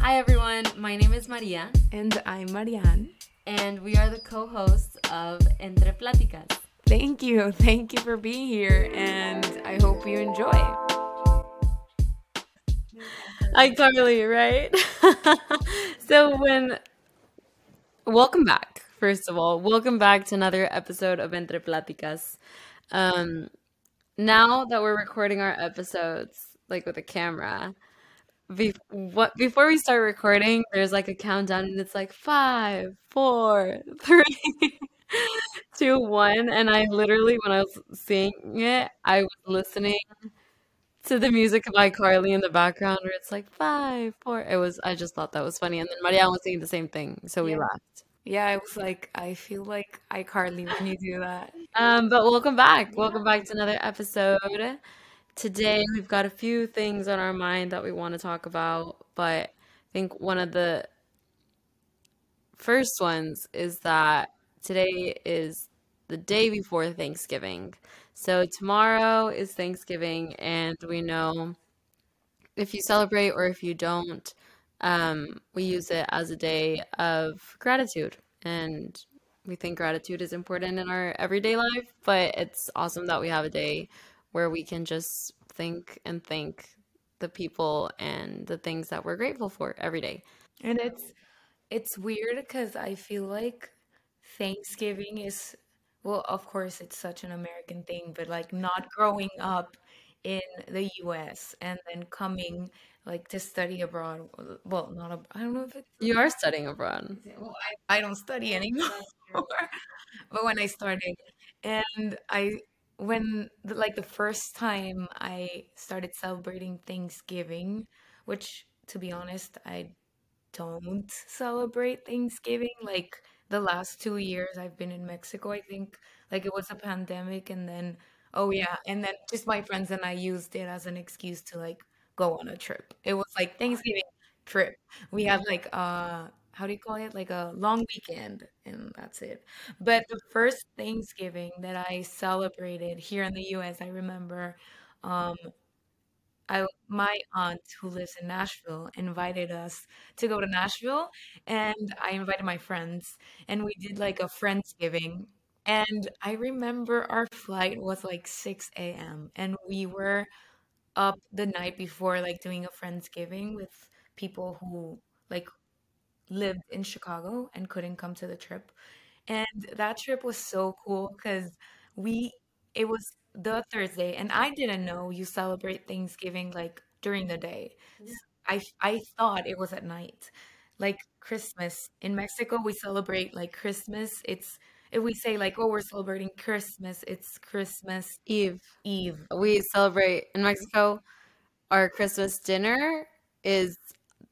Hi everyone, my name is Maria, And I'm Marianne. and we are the co-hosts of Entre Pláticas. Thank you. Thank you for being here, and I hope you enjoy. Hi Carly, right? so when welcome back, first of all. Welcome back to another episode of Entre Pláticas. Um now that we're recording our episodes like with a camera, be- what before we start recording, there's like a countdown and it's like five, four, three, two, one. And I literally when I was seeing it, I was listening to the music of iCarly in the background where it's like five, four. It was I just thought that was funny. And then Marianne was saying the same thing, so we Yeah. laughed. Yeah, I was like, I feel like iCarly when you do that. Um, but welcome back. Welcome back to another episode. Today we've got a few things on our mind that we want to talk about, but I think one of the first ones is that today is the day before Thanksgiving. So tomorrow is Thanksgiving, and we know if you celebrate or if you don't, um, we use it as a day of gratitude. And we think gratitude is important in our everyday life, but it's awesome that we have a day where we can just think and thank the people and the things that we're grateful for every day. And it's it's weird because I feel like Thanksgiving is, well, of course, it's such an American thing, but like not growing up in the US and then coming like to study abroad. Well, not ab I don't know if it's You are studying abroad. well, I, I don't study anymore. But when I started, and I when like the first time I started celebrating Thanksgiving, which to be honest, I don't celebrate Thanksgiving. Like the last two years I've been in Mexico, I think like it was a pandemic and then oh yeah, and then just my friends and I used it as an excuse to like go on a trip. It was like Thanksgiving trip. We had like uh how do you call it? Like a long weekend and that's it. But the first Thanksgiving that I celebrated here in the US, I remember um I my aunt who lives in Nashville invited us to go to Nashville and I invited my friends and we did like a Friendsgiving. And I remember our flight was like 6 a.m. and we were up the night before like doing a Friendsgiving with people who like lived in Chicago and couldn't come to the trip. And that trip was so cool because we, it was the Thursday, and I didn't know you celebrate Thanksgiving like during the day. I I thought it was at night. Like Christmas in Mexico, we celebrate like Christmas. It's if we say like, oh, we're celebrating Christmas, it's Christmas Eve, Eve. we celebrate in Mexico. Our Christmas dinner is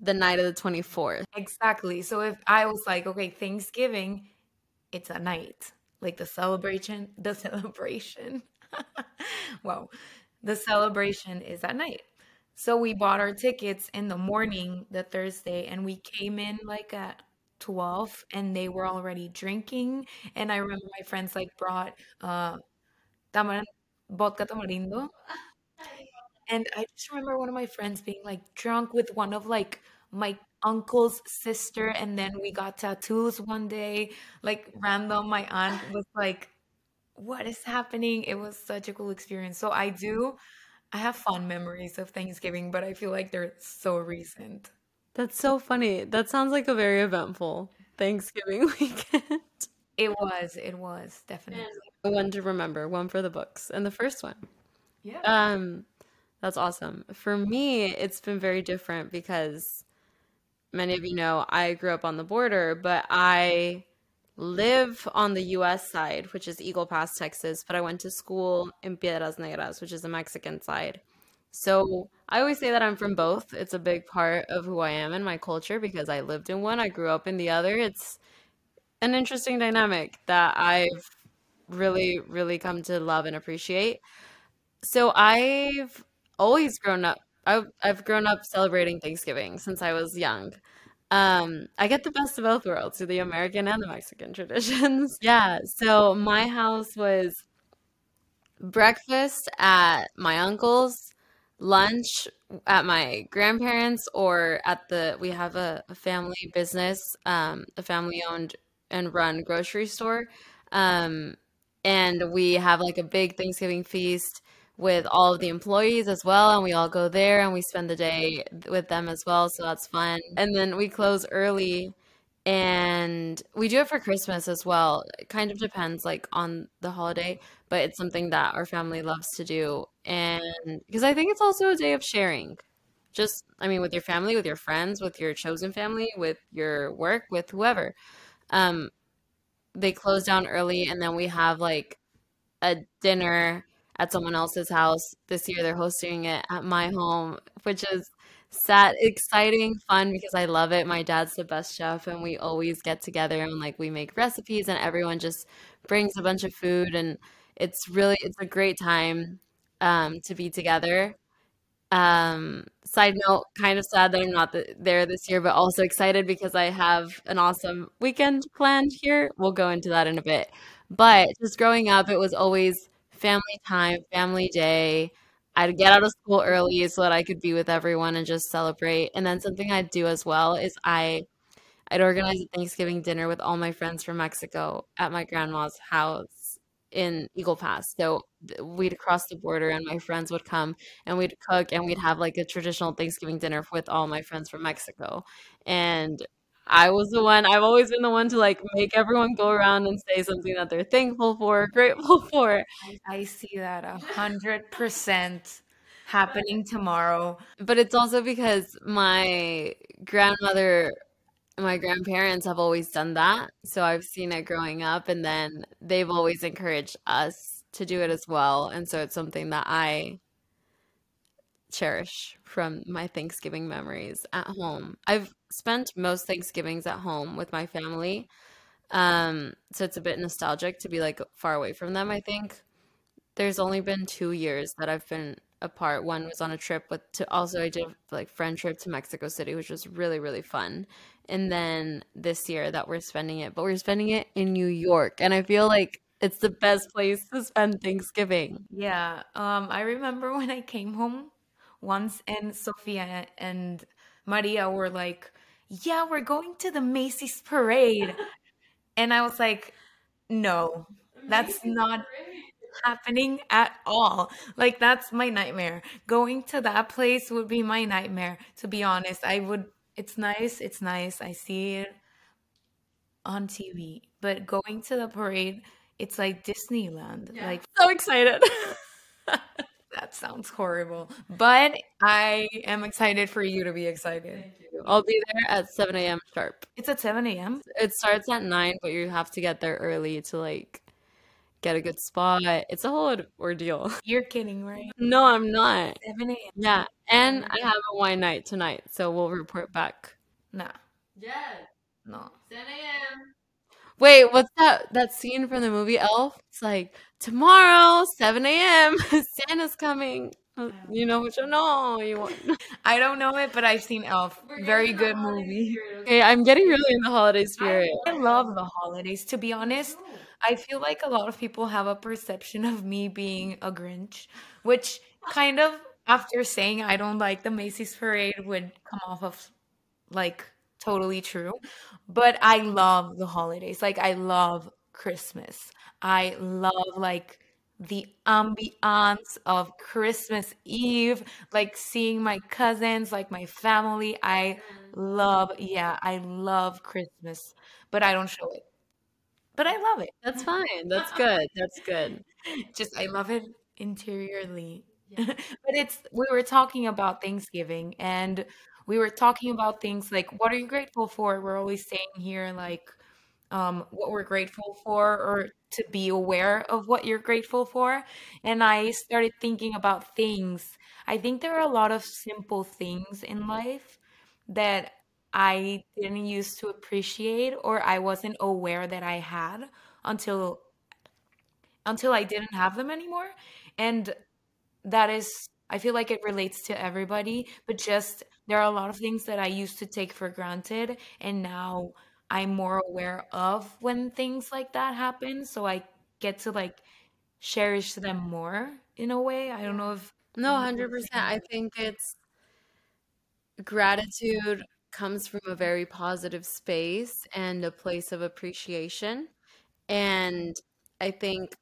the night of the 24th. Exactly. So if I was like, okay, Thanksgiving, it's a night. Like the celebration, the celebration. Wow. The celebration is at night. So we bought our tickets in the morning, the Thursday, and we came in like at 12 and they were already drinking. And I remember my friends like brought uh tamar vodka tamarindo. And I just remember one of my friends being like drunk with one of like my uncle's sister, and then we got tattoos one day, like random. My aunt was like, What is happening? It was such a cool experience. So I do, I have fond memories of Thanksgiving, but I feel like they're so recent. That's so funny. That sounds like a very eventful Thanksgiving weekend. It was, it was definitely. One to remember, one for the books, and the first one. Yeah. Um, that's awesome. For me, it's been very different because many of you know I grew up on the border, but I live on the US side, which is Eagle Pass, Texas, but I went to school in Piedras Negras, which is the Mexican side. So I always say that I'm from both. It's a big part of who I am and my culture because I lived in one, I grew up in the other. It's an interesting dynamic that I've really, really come to love and appreciate. So I've always grown up. I've, I've grown up celebrating Thanksgiving since I was young. Um, I get the best of both worlds, through the American and the Mexican traditions. Yeah, so my house was breakfast at my uncle's, lunch at my grandparents or at the we have a, a family business, um, a family owned and run grocery store. Um, and we have like a big Thanksgiving feast with all of the employees as well, and we all go there and we spend the day with them as well, so that's fun. And then we close early and we do it for Christmas as well. It kind of depends like on the holiday, but it's something that our family loves to do. And because I think it's also a day of sharing. Just, I mean, with your family, with your friends, with your chosen family, with your work, with whoever. Um, they close down early and then we have like a dinner at someone else's house. This year they're hosting it at my home, which is sad, exciting, fun because I love it. My dad's the best chef and we always get together and like we make recipes and everyone just brings a bunch of food and it's really it's a great time um to be together. Um, side note, kind of sad that I'm not th there this year, but also excited because I have an awesome weekend planned here. We'll go into that in a bit. But just growing up, it was always family time, family day. I'd get out of school early so that I could be with everyone and just celebrate. And then something I'd do as well is I I'd organize a Thanksgiving dinner with all my friends from Mexico at my grandma's house in Eagle Pass. So we'd cross the border and my friends would come and we'd cook and we'd have like a traditional Thanksgiving dinner with all my friends from Mexico. And I was the one, I've always been the one to like make everyone go around and say something that they're thankful for, grateful for. I, I see that a hundred percent happening tomorrow. But it's also because my grandmother my grandparents have always done that. So I've seen it growing up, and then they've always encouraged us to do it as well. And so it's something that I cherish from my Thanksgiving memories at home. I've spent most Thanksgivings at home with my family. Um, so it's a bit nostalgic to be like far away from them, I think. There's only been two years that I've been apart. One was on a trip with to also I did like friend trip to Mexico City, which was really, really fun. And then this year that we're spending it, but we're spending it in New York. And I feel like it's the best place to spend Thanksgiving. Yeah, um, I remember when I came home once and Sofia and Maria were like, "Yeah, we're going to the Macy's parade." And I was like, "No, that's not happening at all. Like that's my nightmare. Going to that place would be my nightmare, to be honest. I would it's nice, it's nice. I see it on TV, but going to the parade, it's like Disneyland. Yeah. Like So excited. that sounds horrible, but I am excited for you to be excited. Thank you. I'll be there at 7 a.m. sharp. It's at 7 a.m. It starts at 9, but you have to get there early to like get a good spot. It's a whole ordeal. You're kidding, right? No, I'm not. 7 a.m. Yeah, and I have a wine night tonight, so we'll report back. Nah, Yes, no. 10 a.m. Wait, what's that that scene from the movie Elf? It's like tomorrow, 7 a.m. Santa's coming. Uh, You know which you know. You want. I don't know it, but I've seen Elf. Very good movie. Okay, I'm getting really in the holiday spirit. I love the holidays, to be honest. I feel like a lot of people have a perception of me being a Grinch, which kind of, after saying I don't like the Macy's parade, would come off of like totally true. But I love the holidays. Like, I love Christmas. I love like the ambiance of Christmas Eve, like seeing my cousins, like my family. I love, yeah, I love Christmas, but I don't show it. But I love it. That's fine. That's good. That's good. Just I love it interiorly. But it's we were talking about Thanksgiving and we were talking about things like what are you grateful for? We're always saying here like um what we're grateful for or to be aware of what you're grateful for. And I started thinking about things. I think there are a lot of simple things in life that I didn't used to appreciate or I wasn't aware that I had until until I didn't have them anymore. And that is, I feel like it relates to everybody, but just there are a lot of things that I used to take for granted, and now I'm more aware of when things like that happen. So I get to like cherish them more in a way. I don't know if No, 100%. I think it's gratitude comes from a very positive space and a place of appreciation. And I think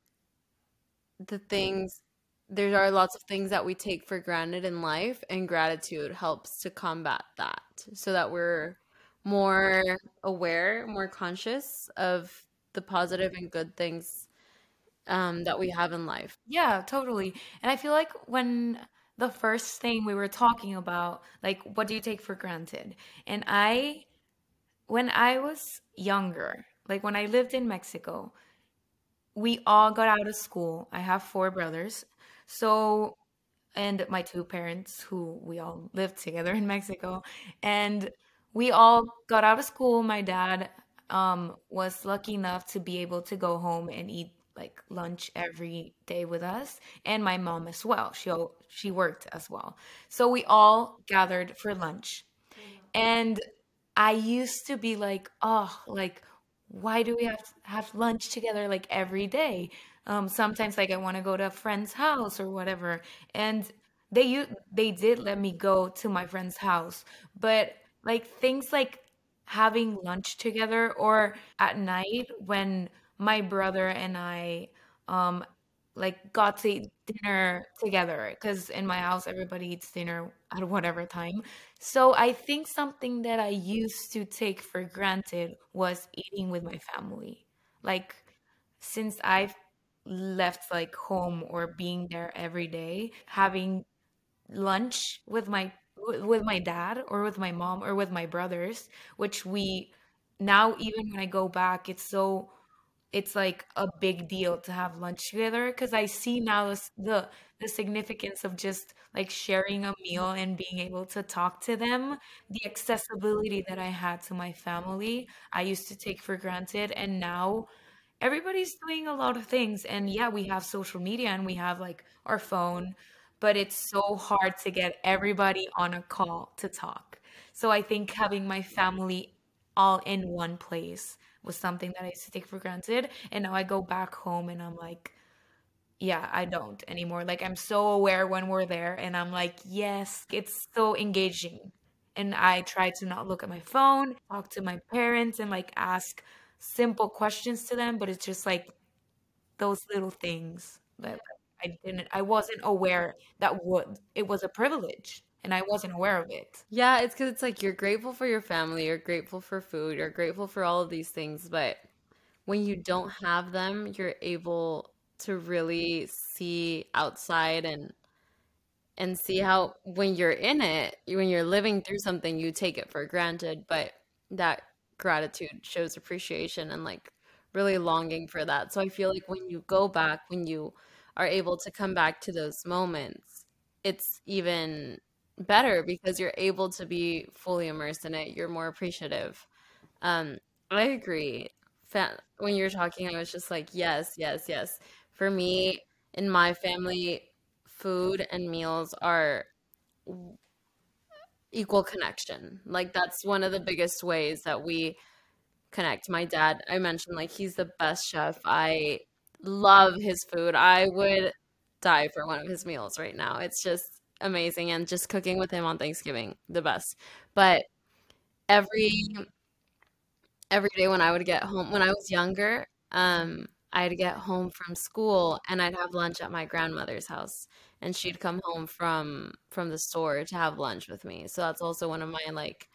the things, there are lots of things that we take for granted in life, and gratitude helps to combat that so that we're more aware, more conscious of the positive and good things um, that we have in life. Yeah, totally. And I feel like when the first thing we were talking about, like what do you take for granted? And I, when I was younger, like when I lived in Mexico, we all got out of school. I have four brothers. So, and my two parents, who we all lived together in Mexico. And we all got out of school. My dad um, was lucky enough to be able to go home and eat like lunch every day with us, and my mom as well. She she worked as well. So we all gathered for lunch. And I used to be like, oh, like, why do we have to have lunch together like every day? Um, sometimes like I want to go to a friend's house or whatever. And they u- they did let me go to my friend's house, but like things like having lunch together or at night when my brother and I um like got to eat dinner together because in my house everybody eats dinner at whatever time. So I think something that I used to take for granted was eating with my family. Like since I've left like home or being there every day, having lunch with my with my dad or with my mom or with my brothers, which we now even when I go back, it's so it's like a big deal to have lunch together because I see now the the significance of just like sharing a meal and being able to talk to them. The accessibility that I had to my family, I used to take for granted, and now everybody's doing a lot of things. And yeah, we have social media and we have like our phone, but it's so hard to get everybody on a call to talk. So I think having my family all in one place was something that I used to take for granted. And now I go back home and I'm like, yeah, I don't anymore. Like I'm so aware when we're there and I'm like, yes, it's so engaging. And I try to not look at my phone, talk to my parents and like ask simple questions to them, but it's just like those little things that I didn't I wasn't aware that would it was a privilege and I wasn't aware of it. Yeah, it's because it's like you're grateful for your family, you're grateful for food, you're grateful for all of these things, but when you don't have them, you're able to really see outside and and see how when you're in it, when you're living through something, you take it for granted, but that gratitude shows appreciation and like really longing for that. So I feel like when you go back, when you are able to come back to those moments, it's even better because you're able to be fully immersed in it. You're more appreciative. Um, I agree. When you were talking, I was just like, yes, yes, yes. For me, in my family, food and meals are equal connection. Like that's one of the biggest ways that we connect. My dad, I mentioned like he's the best chef. I love his food. I would die for one of his meals right now. It's just amazing and just cooking with him on Thanksgiving, the best. But every every day when I would get home when I was younger, um I'd get home from school and I'd have lunch at my grandmother's house and she'd come home from from the store to have lunch with me. So that's also one of my like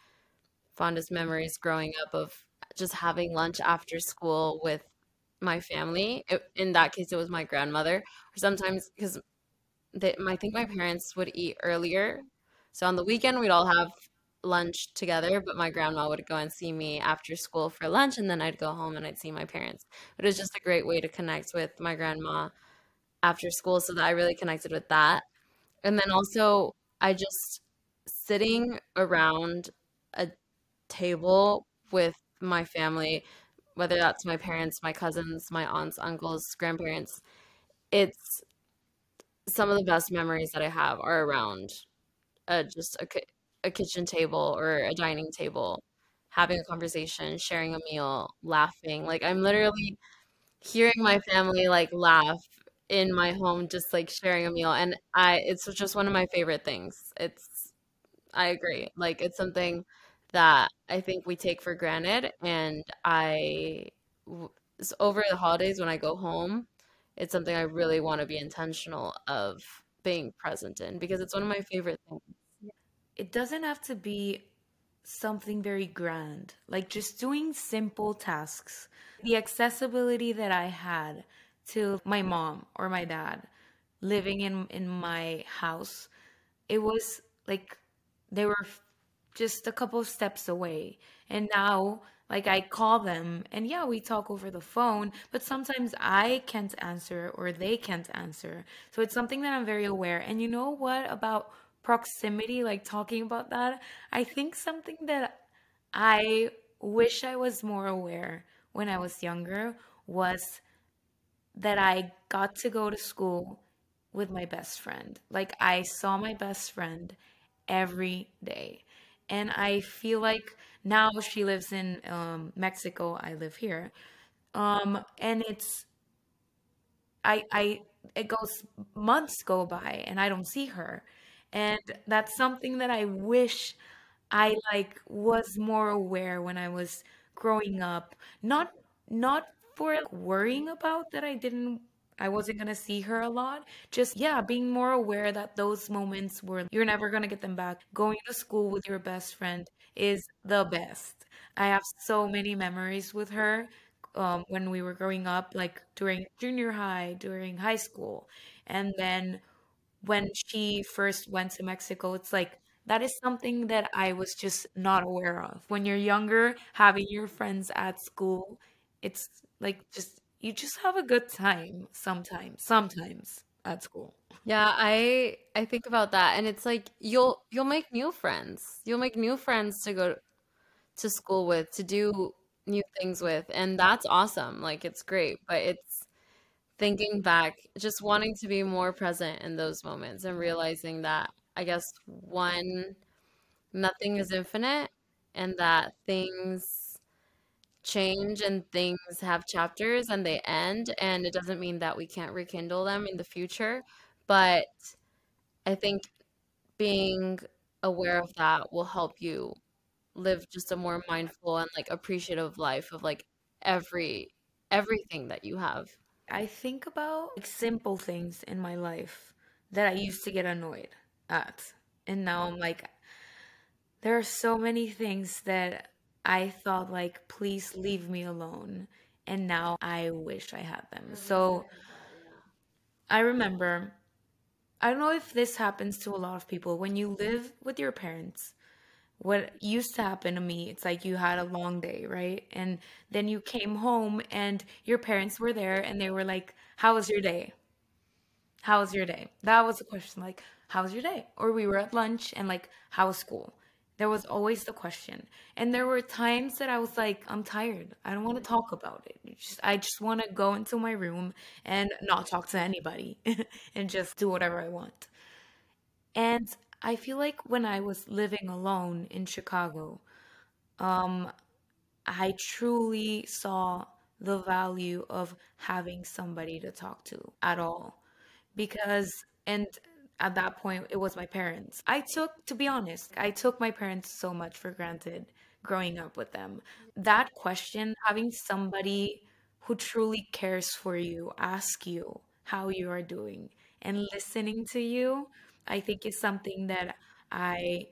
fondest memories growing up of just having lunch after school with my family. It, in that case, it was my grandmother. Or sometimes because I think my parents would eat earlier, so on the weekend we'd all have lunch together. But my grandma would go and see me after school for lunch, and then I'd go home and I'd see my parents. But it was just a great way to connect with my grandma after school, so that I really connected with that. And then also, I just sitting around a table with my family, whether that's my parents, my cousins, my aunts, uncles, grandparents, it's some of the best memories that I have are around uh, just a, a kitchen table or a dining table, having a conversation, sharing a meal, laughing. Like I'm mm-hmm. literally hearing my family like laugh in my home just like sharing a meal and I it's just one of my favorite things. It's I agree. Like it's something that I think we take for granted and I over the holidays when I go home, it's something I really want to be intentional of being present in because it's one of my favorite things. It doesn't have to be something very grand, like just doing simple tasks. The accessibility that I had to my mom or my dad living in in my house, it was like they were just a couple of steps away. And now like I call them and yeah, we talk over the phone, but sometimes I can't answer or they can't answer. So it's something that I'm very aware. And you know what about proximity, like talking about that? I think something that I wish I was more aware when I was younger was that I got to go to school with my best friend. Like I saw my best friend every day. And I feel like now she lives in um, Mexico. I live here. Um, and it's I I it goes months go by and I don't see her. And that's something that I wish I like was more aware when I was growing up. Not not for like, worrying about that I didn't I wasn't gonna see her a lot. Just yeah, being more aware that those moments were you're never gonna get them back. Going to school with your best friend is the best. I have so many memories with her um, when we were growing up, like during junior high, during high school. And then when she first went to Mexico, it's like that is something that I was just not aware of. When you're younger, having your friends at school, it's like just you just have a good time sometimes, sometimes at school. Yeah, I I think about that and it's like you'll you'll make new friends. You'll make new friends to go to school with, to do new things with, and that's awesome. Like it's great, but it's thinking back, just wanting to be more present in those moments and realizing that I guess one, nothing is infinite and that things change and things have chapters and they end, and it doesn't mean that we can't rekindle them in the future. But I think being aware of that will help you live just a more mindful and like appreciative life of like every everything that you have. I think about like simple things in my life that I used to get annoyed at. And now I'm like, there are so many things that I thought like, please leave me alone. And now I wish I had them. Mm-hmm. So I remember, I don't know if this happens to a lot of people. When you live with your parents, what used to happen to me, it's like you had a long day, right? And then you came home and your parents were there and they were like, How was your day? How was your day? That was the question, like, How was your day? Or we were at lunch and like, How was school? There was always the question. And there were times that I was like, I'm tired. I don't want to talk about it. Just, I just want to go into my room and not talk to anybody and just do whatever I want. And I feel like when I was living alone in Chicago, um, I truly saw the value of having somebody to talk to at all. Because, and at that point, it was my parents. I took, to be honest, I took my parents so much for granted growing up with them. That question, having somebody who truly cares for you ask you how you are doing and listening to you, I think is something that I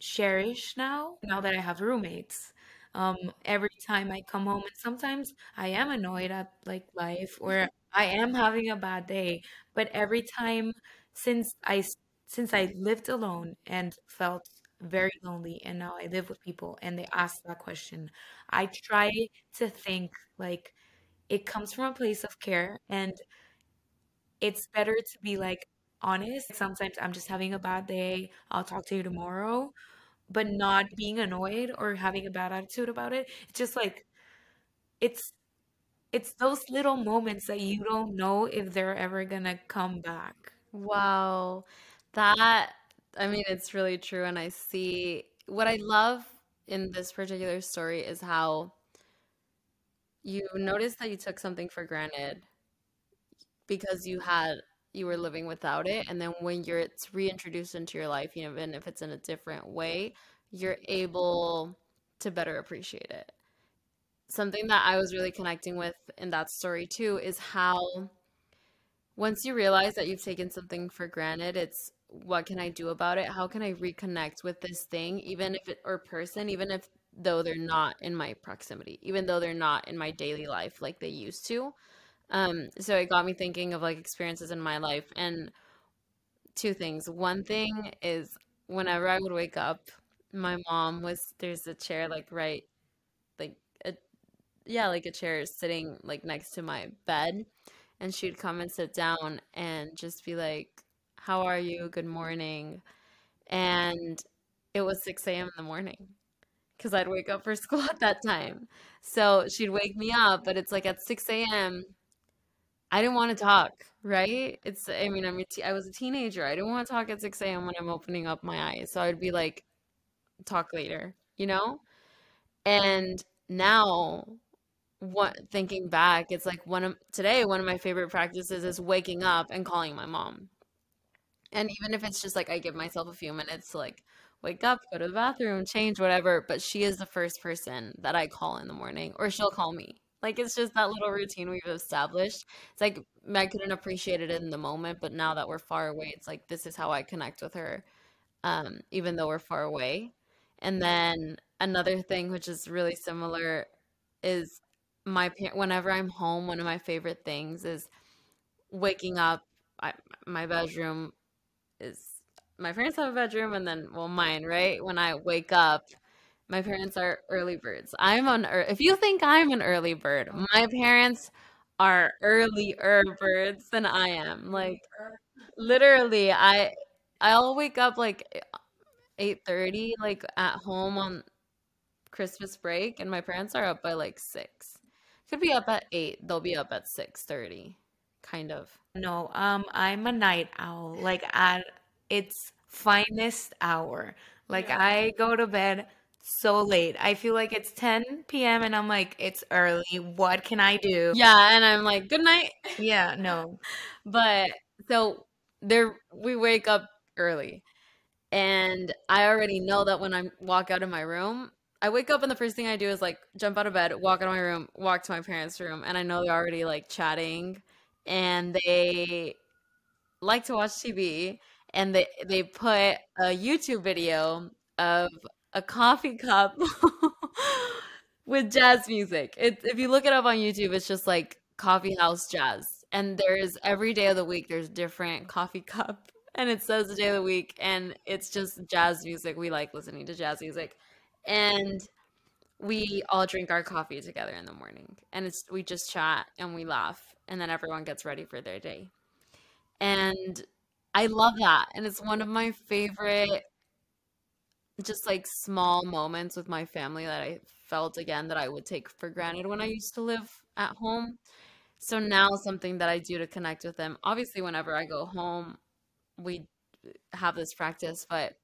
cherish now, now that I have roommates. Um, every time I come home, and sometimes I am annoyed at like life or I am having a bad day, but every time since I since I lived alone and felt very lonely, and now I live with people and they ask that question, I try to think like it comes from a place of care and it's better to be like honest. Sometimes I'm just having a bad day. I'll talk to you tomorrow but not being annoyed or having a bad attitude about it. It's just like it's it's those little moments that you don't know if they're ever gonna come back. Wow. That, I mean, it's really true. And I see what I love in this particular story is how you notice that you took something for granted because you had you were living without it and then when you're it's reintroduced into your life you know, even if it's in a different way you're able to better appreciate it. Something that i was really connecting with in that story too is how once you realize that you've taken something for granted it's what can i do about it? How can i reconnect with this thing even if it or person even if though they're not in my proximity even though they're not in my daily life like they used to um, so it got me thinking of like experiences in my life and two things. One thing is whenever I would wake up, my mom was there's a chair like right like a yeah, like a chair sitting like next to my bed and she'd come and sit down and just be like, "How are you? Good morning." And it was 6 a.m. in the morning because I'd wake up for school at that time. So she'd wake me up, but it's like at 6 a.m. I didn't want to talk, right? It's, I mean, I'm I was a teenager. I didn't want to talk at 6 a.m. when I'm opening up my eyes. So I'd be like, talk later, you know? And now, what thinking back, it's like one of today, one of my favorite practices is waking up and calling my mom. And even if it's just like I give myself a few minutes to like wake up, go to the bathroom, change, whatever, but she is the first person that I call in the morning, or she'll call me. Like it's just that little routine we've established. It's like I couldn't appreciate it in the moment, but now that we're far away, it's like this is how I connect with her, um, even though we're far away. And then another thing which is really similar is my par- whenever I'm home, one of my favorite things is waking up. I, my bedroom is my parents have a bedroom, and then well, mine. Right when I wake up, my parents are early birds. I'm on. if you think I'm an early bird, my parents are earlier birds than I am. Like literally, I I'll wake up like 8:30 like at home on Christmas break and my parents are up by like 6. Could be up at 8. They'll be up at 6:30 kind of. No, um, I'm a night owl, like at its finest hour. Like Yeah. I go to bed so late. I feel like it's 10 p.m. and I'm like, it's early. What can I do? Yeah, and I'm like, "Good night." Yeah, no. But so there we wake up early. And I already know that when I walk out of my room, I wake up and the first thing I do is like jump out of bed, walk out of my room, walk to my parents' room, and I know they're already like chatting and they like to watch TV and they they put a YouTube video of a coffee cup with jazz music. It, if you look it up on YouTube, it's just like coffee house jazz. And there's every day of the week there's different coffee cup and it says the day of the week and it's just jazz music. We like listening to jazz music. And we all drink our coffee together in the morning and it's we just chat and we laugh and then everyone gets ready for their day. And I love that. And it's one of my favorite just like small moments with my family that I felt again that I would take for granted when I used to live at home. So now something that I do to connect with them. Obviously, whenever I go home, we have this practice, but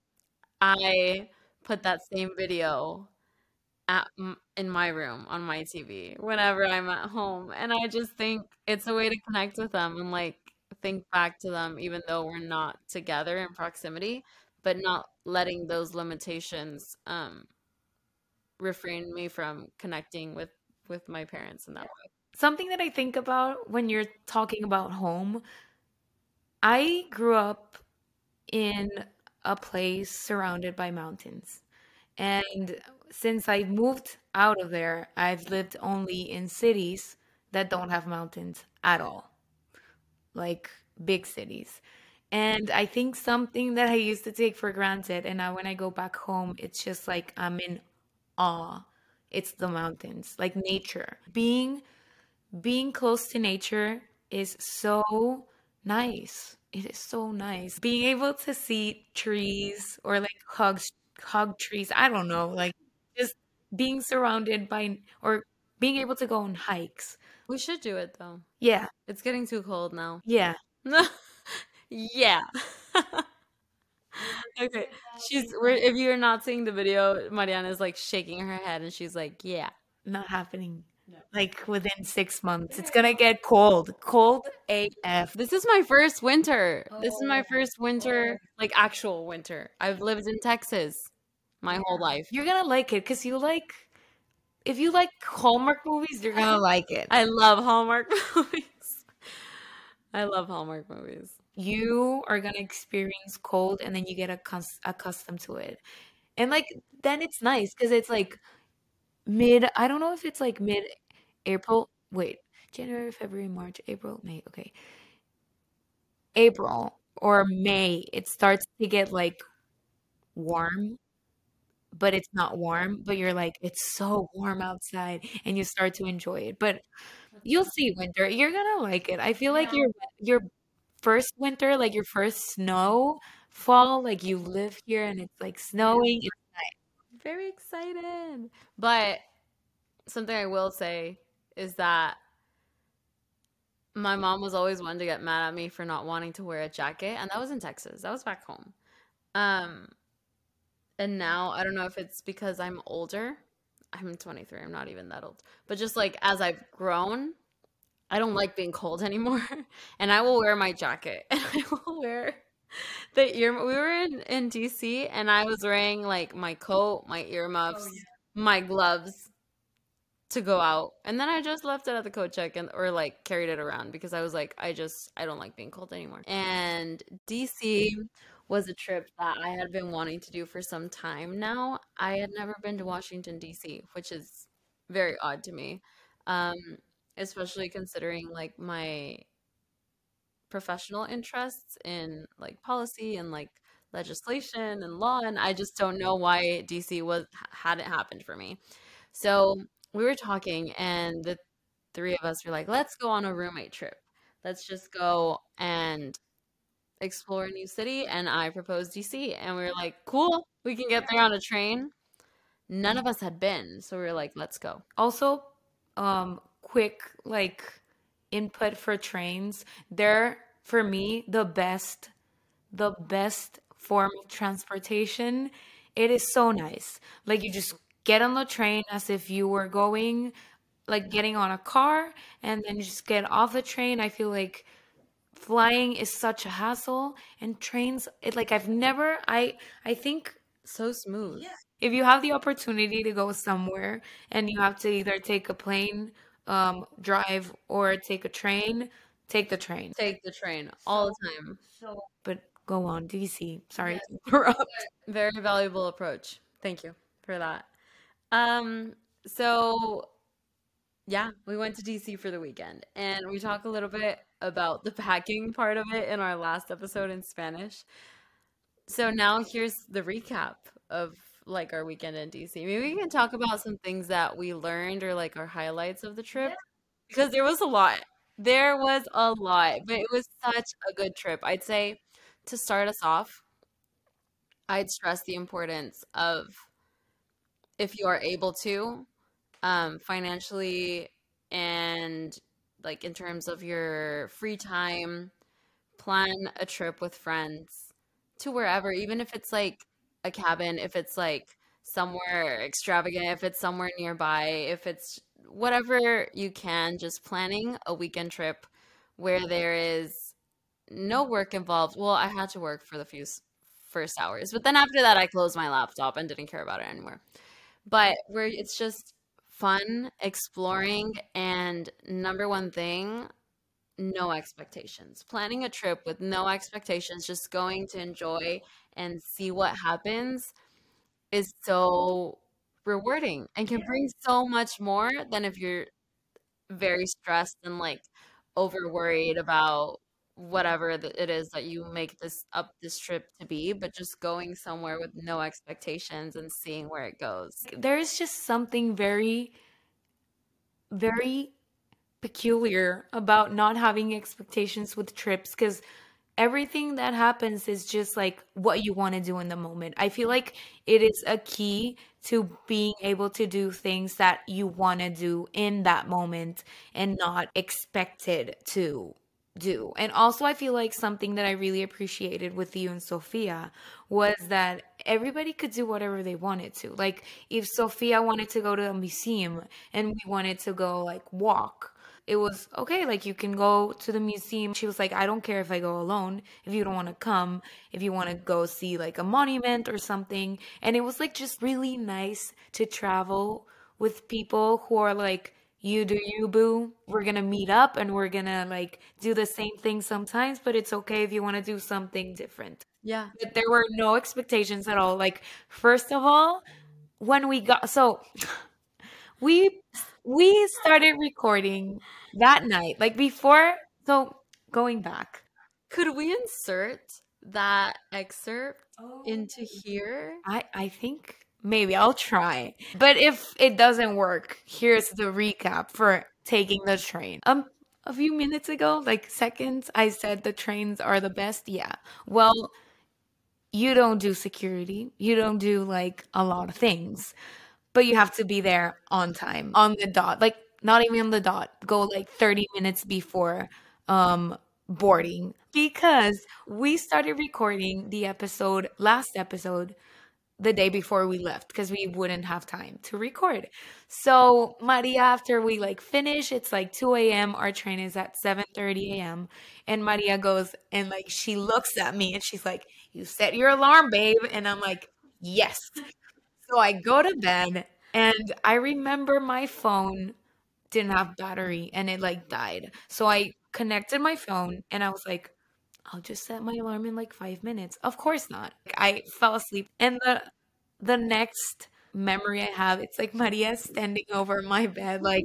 I put that same video at in my room on my TV whenever I'm at home, and I just think it's a way to connect with them and like think back to them, even though we're not together in proximity, but not letting those limitations um, refrain me from connecting with with my parents in that way. Something that I think about when you're talking about home, I grew up in a place surrounded by mountains. And since I moved out of there, I've lived only in cities that don't have mountains at all, like big cities. And I think something that I used to take for granted, and now when I go back home, it's just like I'm in awe. It's the mountains, like nature. Being being close to nature is so nice. It is so nice. Being able to see trees or like hug hug trees. I don't know, like just being surrounded by or being able to go on hikes. We should do it though. Yeah, It's getting too cold now. yeah. Yeah. Okay. She's we're, if you're not seeing the video, Mariana is like shaking her head and she's like, "Yeah." Not happening. like within six months. It's gonna get cold, cold AF. This is my first winter. This is my oh. first winter, like actual winter. I've lived in Texas my whole life. You're gonna like it because you like. If you like Hallmark movies, you're gonna like it. I love Hallmark movies. I love Hallmark movies. You are gonna experience cold, and then you get accus- accustomed to it, and like then it's nice because it's like mid. I don't know if it's like mid April. Wait, January, February, March, April, May. Okay, April or May. It starts to get like warm but it's not warm, but you're like, it's so warm outside and you start to enjoy it. But you'll see winter. You're gonna like it. I feel like your your first winter, like your first snow fall, like you live here and it's like snowing. It's nice. Very excited. But something I will say is that my mom was always one to get mad at me for not wanting to wear a jacket, and that was in Texas. That was back home. Um, and now I don't know if it's because I'm older. I'm 23. I'm not even that old. But just like as I've grown, I don't like being cold anymore. And I will wear my jacket and I will wear the ear. We were in, in DC and I was wearing like my coat, my earmuffs, oh, yeah. my gloves to go out. And then I just left it at the coat check and or like carried it around because I was like, I just I don't like being cold anymore. And DC was a trip that I had been wanting to do for some time now. I had never been to Washington, D.C., which is very odd to me, um, especially considering like my professional interests in like policy and like legislation and law and I just don't know why DC was hadn't happened for me. So we were talking and the three of us were like, let's go on a roommate trip. Let's just go and explore a new city and I proposed DC and we were like, cool, we can get there on a train. None of us had been, so we were like, let's go. Also, um quick like input for trains. They're for me the best the best form of transportation. It is so nice. Like you just get on the train as if you were going like getting on a car and then just get off the train. I feel like flying is such a hassle and trains it like I've never I I think so smooth. Yeah. If you have the opportunity to go somewhere and you have to either take a plane, um, drive or take a train, take the train. Take the train all the time. So but go on, DC. Sorry yes. Very valuable approach. Thank you for that. Um so yeah, we went to DC for the weekend and we talk a little bit about the packing part of it in our last episode in Spanish. So now here's the recap of like our weekend in DC. Maybe we can talk about some things that we learned or like our highlights of the trip because there was a lot. There was a lot, but it was such a good trip. I'd say to start us off, I'd stress the importance of if you are able to um, financially and like in terms of your free time, plan a trip with friends to wherever, even if it's like a cabin, if it's like somewhere extravagant, if it's somewhere nearby, if it's whatever you can, just planning a weekend trip where there is no work involved. Well, I had to work for the few first hours, but then after that, I closed my laptop and didn't care about it anymore. But where it's just fun, exploring, and number one thing, no expectations. Planning a trip with no expectations, just going to enjoy and see what happens is so rewarding and can bring so much more than if you're very stressed and like over worried about whatever it is that you make this up this trip to be but just going somewhere with no expectations and seeing where it goes there's just something very very peculiar about not having expectations with trips because everything that happens is just like what you want to do in the moment. I feel like it is a key to being able to do things that you want to do in that moment and not expected to do. And also, I feel like something that I really appreciated with you and Sophia was that everybody could do whatever they wanted to. Like, if Sophia wanted to go to a museum and we wanted to go, like, walk, it was okay. Like, you can go to the museum. She was like, I don't care if I go alone. If you don't want to come, if you want to go see, like, a monument or something. And it was, like, just really nice to travel with people who are, like, you do you boo we're gonna meet up and we're gonna like do the same thing sometimes but it's okay if you want to do something different Yeah. but there were no expectations at all like first of all when we got so we we started recording that night like before so going back Could we insert that excerpt into here? I I think maybe I'll try. But if it doesn't work, here's the recap for taking the train. Um a few minutes ago, like seconds, I said the trains are the best. Yeah. Well, you don't do security. You don't do like a lot of things. But you have to be there on time, on the dot. Like not even on the dot. Go like 30 minutes before um boarding because we started recording the episode last episode the day before we left because we wouldn't have time to record. So Maria, after we like finish, it's like 2 a.m. Our train is at 7:30 a.m. And Maria goes and like she looks at me and she's like, "You set your alarm, babe." And I'm like, "Yes." So I go to bed and I remember my phone didn't have battery and it like died. So I connected my phone and I was like, I'll just set my alarm in like five minutes. Of course not. I fell asleep. And the the next memory I have, it's like Maria standing over my bed, like,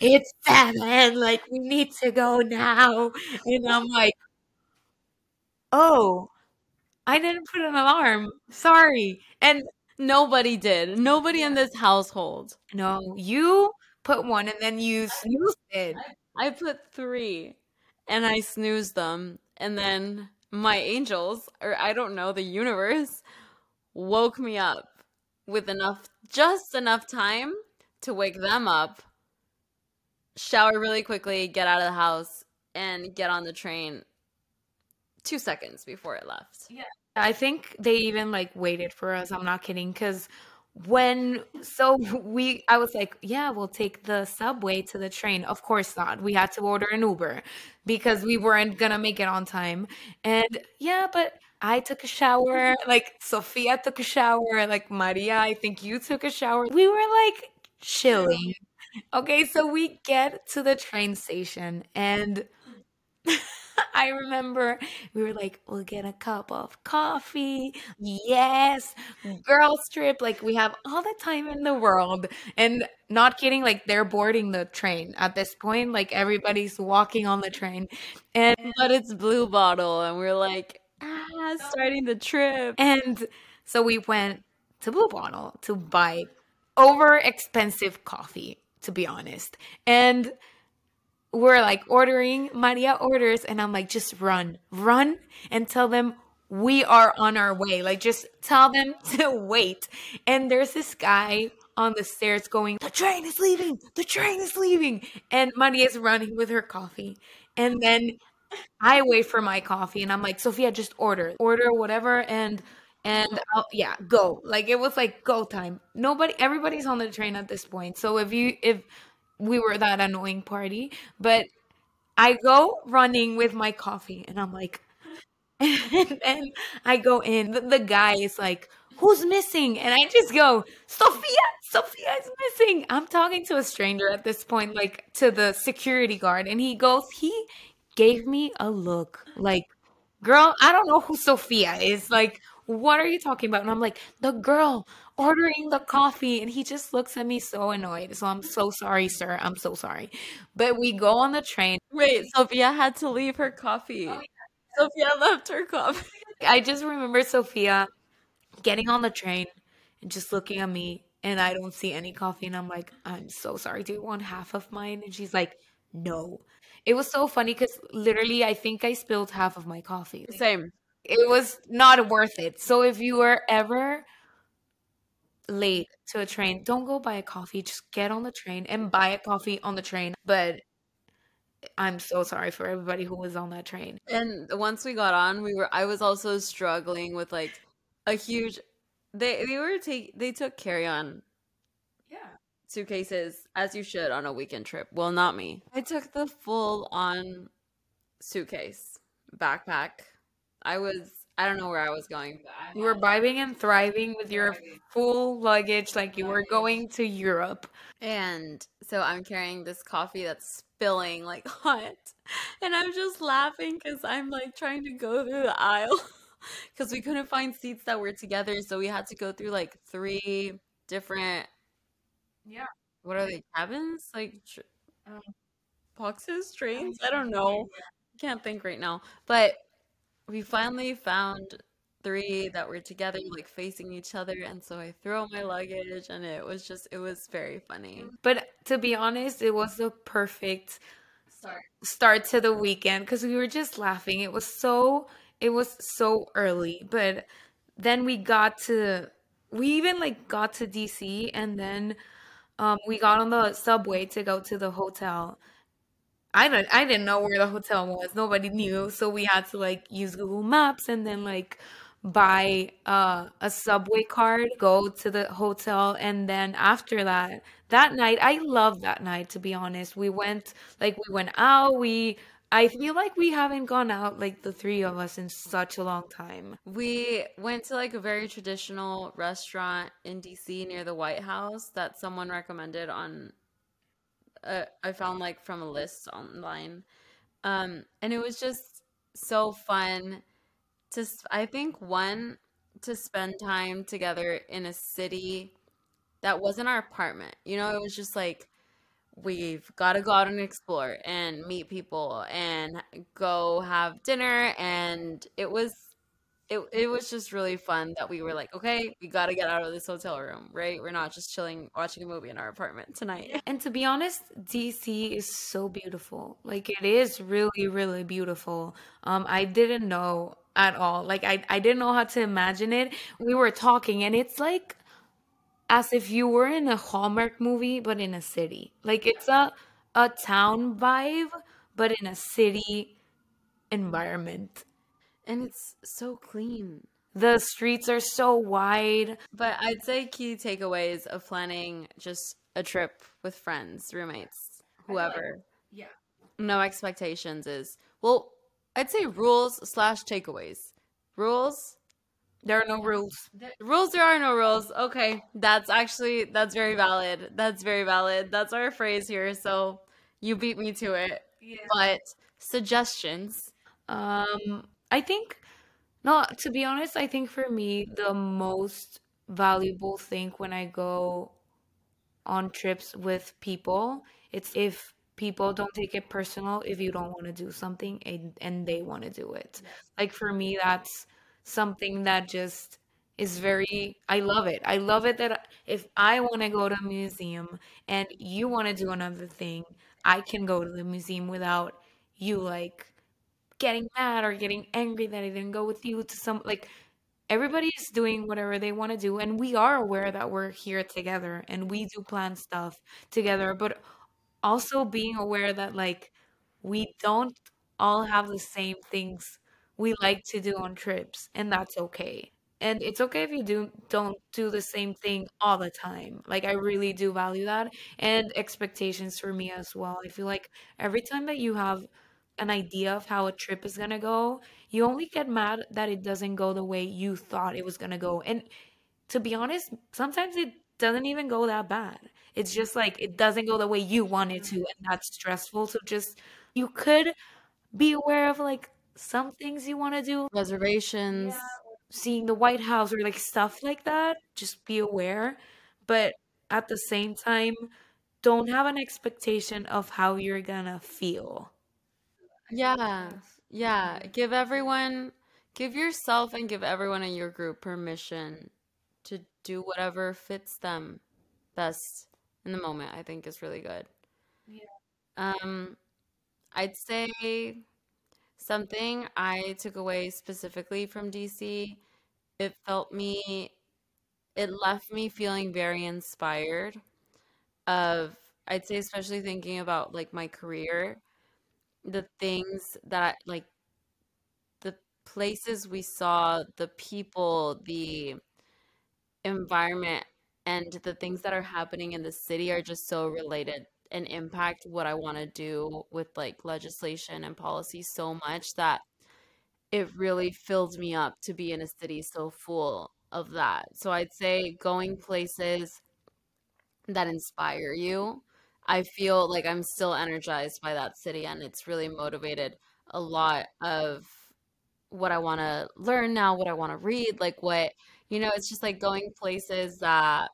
it's seven, like we need to go now. And I'm like, oh, I didn't put an alarm. Sorry. And Nobody did. Nobody in this household. no, you put one and then you snoozed it. I put three and I snoozed them. And then my angels, or I don't know, the universe, woke me up with enough, just enough time to wake them up, shower really quickly, get out of the house, and get on the train two seconds before it left. I think they even like waited for us. I'm not kidding. Cause when, so we, I was like, yeah, we'll take the subway to the train. Of course not. We had to order an Uber because we weren't gonna make it on time. And yeah, but I took a shower. Like Sophia took a shower. Like Maria, I think you took a shower. We were like chilling. Okay, so we get to the train station and I remember we were like, we'll get a cup of coffee. Yes, girls trip. Like, we have all the time in the world. And not kidding, like, they're boarding the train at this point. Like, everybody's walking on the train. And, But it's Blue Bottle, and we're like, ah, starting the trip. and so we went to Blue Bottle to buy over expensive coffee, to be honest. And we're like ordering, Maria orders, and I'm like, just run, run and tell them we are on our way. Like, just tell them to wait. And there's this guy on the stairs going, the train is leaving, the train is leaving. And Maria is running with her coffee. And then I wait for my coffee and I'm like, Sophia, just order, order whatever. And and I'll, yeah, go. Like it was like go time. Nobody, everybody's on the train at this point. So if you, if we were that annoying party, but I go running with my coffee and I'm like, and I go in. The, the guy is like, Who's missing? And I just go, Sophia, Sophia is missing. I'm talking to a stranger at this point, like to the security guard. And he goes, He gave me a look like, Girl, I don't know who Sophia is. Like, what are you talking about? And I'm like, The girl ordering the coffee. And he just looks at me so annoyed. So I'm so sorry, sir. I'm so sorry. But we go on the train. Wait, Sophia had to leave her coffee. Oh, Sophia left her coffee. I just remember Sophia getting on the train and just looking at me, and I don't see any coffee. And I'm like, I'm so sorry. Do you want half of mine? And she's like, No. It was so funny because literally, I think I spilled half of my coffee. Same. It was not worth it. So if you were ever late to a train, don't go buy a coffee. Just get on the train and buy a coffee on the train. But I'm so sorry for everybody who was on that train. And once we got on, we were I was also struggling with like a huge they they were take they took carry-on Yeah. suitcases as you should on a weekend trip. Well, not me. I took the full on suitcase backpack. I was I don't know where I was going, You were vibing and thriving with your full luggage like you were going to Europe. And so I'm carrying this coffee that's spilling like hot. And I'm just laughing because I'm like trying to go through the aisle because we couldn't find seats that were together. So we had to go through like three different, Yeah. what are they, cabins? Like tr Um, boxes, trains? I don't know. Can't think right now. But we finally found three that were together, like facing each other. And so I threw out my luggage and it was just, it was very funny. But to be honest, it was the perfect Sorry. start to the weekend because we were just laughing. It was so it was so early, but then we got to we even like got to DC and then um we got on the subway to go to the hotel. I don't I didn't know where the hotel was. Nobody knew, so we had to like use Google Maps and then like buy uh, a subway card, go to the hotel, and then after that, that night, I love that night to be honest. We went like we went out, we I feel like we haven't gone out like the three of us in such a long time. We went to like a very traditional restaurant in DC near the White House that someone recommended on uh, I found like from a list online. Um, and it was just so fun to I think one to spend time together in a city that wasn't our apartment. You know, it was just like we've got to go out and explore and meet people and go have dinner and it was it it was just really fun that we were like, okay, we got to get out of this hotel room, right? We're not just chilling watching a movie in our apartment tonight. And to be honest, DC is so beautiful. Like it is really, really beautiful. Um, I didn't know at all. Like I, I didn't know how to imagine it. We were talking and it's like as if you were in a Hallmark movie, but in a city. Like it's a a town vibe, but in a city environment. And it's so clean. The streets are so wide. But I'd say key takeaways of planning just a trip with friends, roommates, whoever. Yeah. No expectations is, well, I'd say rules slash takeaways. Rules, There are no rules. rules, there are no rules. Okay, that's actually, that's very valid. That's very valid. That's our phrase here. So you beat me to it. Yeah. But suggestions. Um, I think, no, to be honest, I think for me, the most valuable thing when I go on trips with people, it's if people don't take it personal if you don't want to do something and, and they want to do it. Like for me, that's something that just is very, I love it. I love it that if I want to go to a museum and you want to do another thing, I can go to the museum without you like getting mad or getting angry that I didn't go with you to some like everybody is doing whatever they want to do and we are aware that we're here together and we do plan stuff together but also being aware that like we don't all have the same things we like to do on trips and that's okay. And it's okay if you do don't do the same thing all the time. Like i really do value that and expectations for me as well. I feel like every time that you have an idea of how a trip is gonna go you only get mad that it doesn't go the way you thought it was gonna go and to be honest, sometimes it doesn't even go that bad. It's just like it doesn't go the way you want it to, and that's stressful. So just you could be aware of like some things you want to do, Reservations. seeing the White House or like stuff like that. Just be aware, but at the same time, don't have an expectation of how you're gonna feel. Yeah. Yeah. Give everyone, give yourself and give everyone in your group permission to do whatever fits them best in the moment, I think is really good. Yeah. Um, I'd say something I took away specifically from DC, it felt me, it left me feeling very inspired of, I'd say especially thinking about like my career the things that like the places we saw, the people, the environment, and the things that are happening in the city are just so related and impact what I want to do with like legislation and policy so much that it really fills me up to be in a city so full of that. So I'd say going places that inspire you. I feel like I'm still energized by that city and it's really motivated a lot of what I want to learn now, what I want to read, like what, you know, it's just like going places that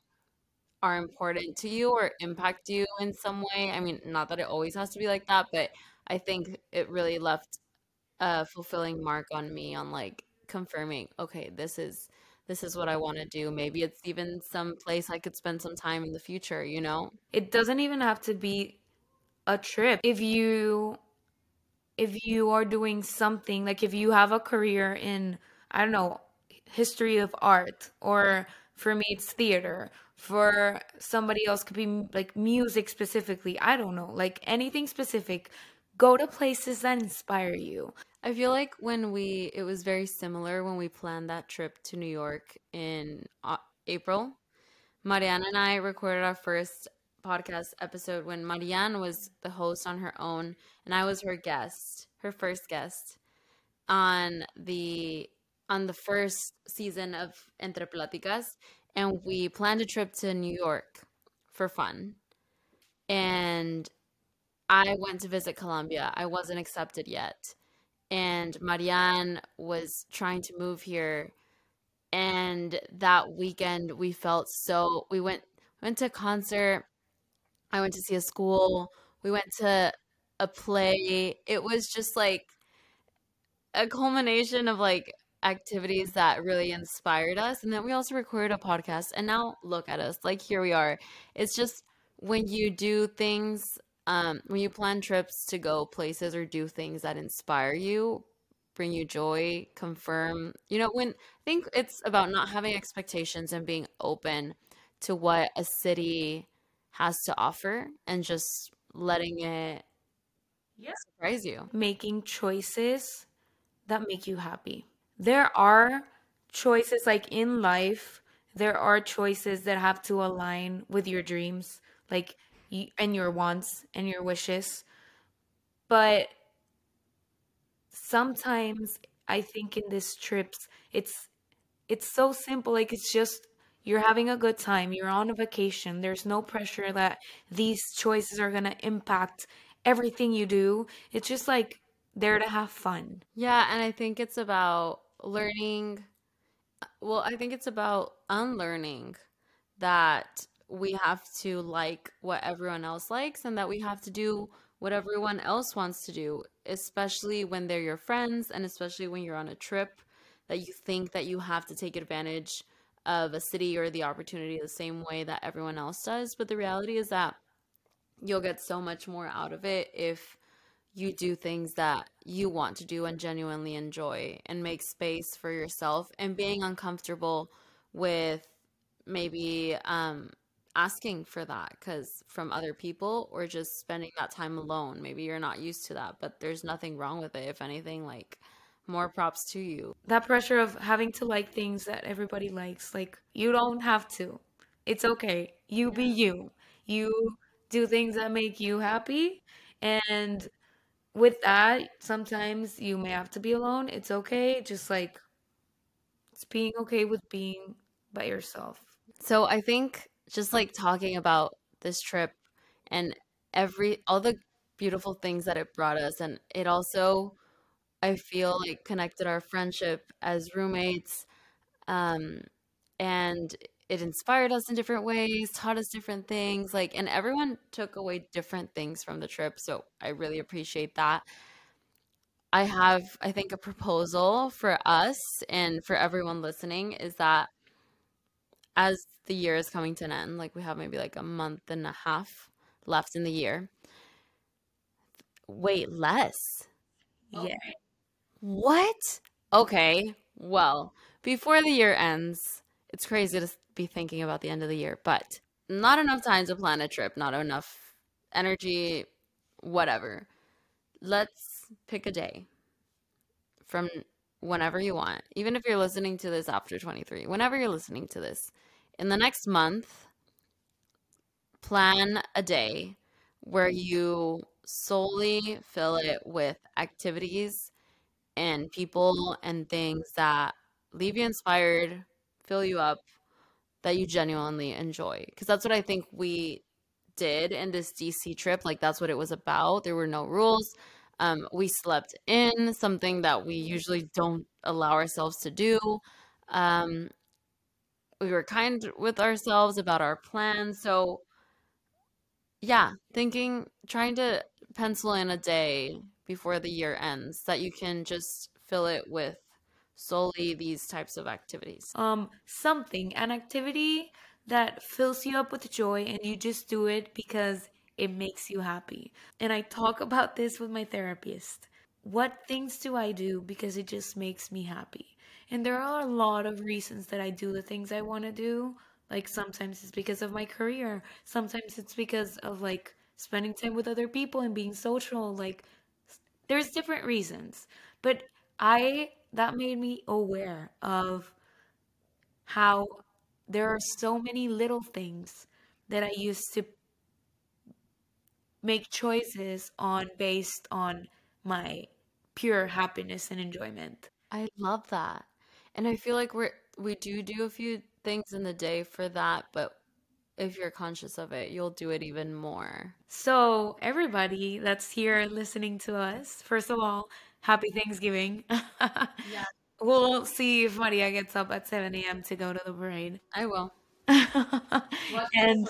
are important to you or impact you in some way. I mean, not that it always has to be like that, but I think it really left a fulfilling mark on me on like confirming, okay, this is this is what I want to do. Maybe it's even some place I could spend some time in the future, you know? It doesn't even have to be a trip. If you if you are doing something like if you have a career in I don't know, history of art or for me it's theater. For somebody else could be like music specifically. I don't know. Like anything specific. Go to places that inspire you. I feel like when we, it was very similar when we planned that trip to New York in uh, April. Marianne and I recorded our first podcast episode when Marianne was the host on her own and I was her guest, her first guest on the on the first season of Entre Platicas and we planned a trip to New York for fun. And I went to visit Columbia. I wasn't accepted yet. And Marianne was trying to move here. And that weekend we felt so we went went to a concert. I went to see a school. We went to a play. It was just like a culmination of like activities that really inspired us. And then we also recorded a podcast. And now look at us. Like here we are. It's just when you do things um, when you plan trips to go places or do things that inspire you, bring you joy, confirm, you know, when I think it's about not having expectations and being open to what a city has to offer and just letting it yeah. surprise you. Making choices that make you happy. There are choices like in life, there are choices that have to align with your dreams. Like and your wants and your wishes. But sometimes I think in these trips it's it's so simple like it's just you're having a good time, you're on a vacation. There's no pressure that these choices are to impact everything you do. It's just like there to have fun. Yeah, and I think it's about learning well, I think it's about unlearning that we have to like what everyone else likes and that we have to do what everyone else wants to do, especially when they're your friends and especially when you're on a trip that you think that you have to take advantage of a city or the opportunity the same way that everyone else does. But the reality is that you'll get so much more out of it if you do things that you want to do and genuinely enjoy and make space for yourself and being uncomfortable with maybe um, asking for that because from other people or just spending that time alone maybe you're not used to that but there's nothing wrong with it if anything like more props to you. That pressure of having to like things that everybody likes like you don't have to. It's okay. You be you. You do things that make you happy and with that sometimes you may have to be alone. It's okay just like it's being okay with being by yourself. So i think just like talking about this trip and every all the beautiful things that it brought us and it also I feel like connected our friendship as roommates um and it inspired us in different ways, taught us different things like and everyone took away different things from the trip, so I really appreciate that. I have I think a proposal for us and for everyone listening is that as the year is coming to an end, like we have maybe like a month and a half left in the year. Wait, less. Yeah. What? Okay. Well, before the year ends, it's crazy to be thinking about the end of the year, but not enough time to plan a trip, not enough energy, whatever. let's pick a day from whenever you want, even if you're listening to this after 23, whenever you're listening to this, in the next month, plan a day where you solely fill it with activities and people and things that leave you inspired, fill you up, that you genuinely enjoy. Because that's what I think we did in this DC trip. Like, that's what it was about. There were no rules. Um, we slept in, something that we usually don't allow ourselves to do. Um, we were kind with ourselves about our plans. So, yeah, thinking, trying to pencil in a day before the year ends that you can just fill it with solely these types of activities. Um, something, an activity that fills you up with joy and you just do it because it makes you happy. And I talk about this with my therapist. What things do I do because it just makes me happy? And there are a lot of reasons that I do the things I want to do. Like sometimes it's because of my career, sometimes it's because of like spending time with other people and being social. Like there's different reasons. But I that made me aware of how there are so many little things that I used to make choices on based on my pure happiness and enjoyment. I love that. And I feel like we're we do do a few things in the day for that, but if you're conscious of it, you'll do it even more. So, everybody that's here listening to us, first of all, happy Thanksgiving. yeah. We'll see if Maria gets up at 7 a.m. to go to the parade. I will. and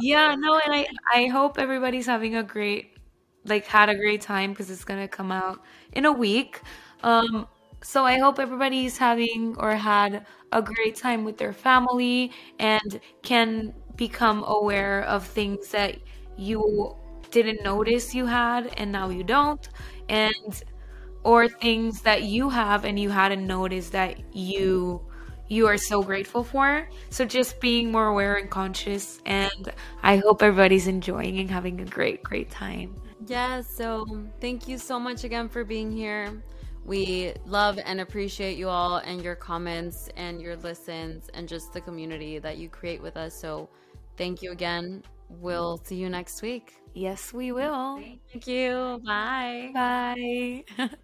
yeah, no, and I I hope everybody's having a great like had a great time because it's gonna come out in a week. Um, so I hope everybody's having or had a great time with their family and can become aware of things that you didn't notice you had and now you don't and or things that you have and you hadn't noticed that you you are so grateful for. So just being more aware and conscious and I hope everybody's enjoying and having a great great time. Yeah, so thank you so much again for being here. We love and appreciate you all and your comments and your listens and just the community that you create with us. So thank you again. We'll see you next week. Yes, we will. Thank you. Bye. Bye.